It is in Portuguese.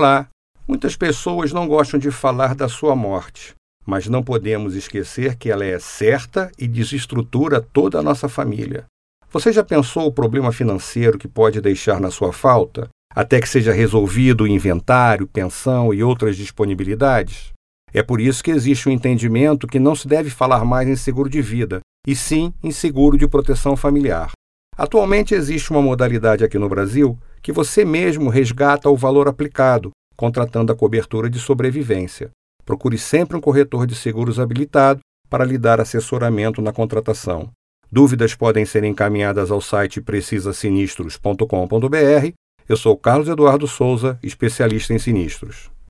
Olá! Muitas pessoas não gostam de falar da sua morte, mas não podemos esquecer que ela é certa e desestrutura toda a nossa família. Você já pensou o problema financeiro que pode deixar na sua falta, até que seja resolvido o inventário, pensão e outras disponibilidades? É por isso que existe o um entendimento que não se deve falar mais em seguro de vida, e sim em seguro de proteção familiar. Atualmente existe uma modalidade aqui no Brasil que você mesmo resgata o valor aplicado, contratando a cobertura de sobrevivência. Procure sempre um corretor de seguros habilitado para lhe dar assessoramento na contratação. Dúvidas podem ser encaminhadas ao site precisasinistros.com.br. Eu sou Carlos Eduardo Souza, especialista em sinistros.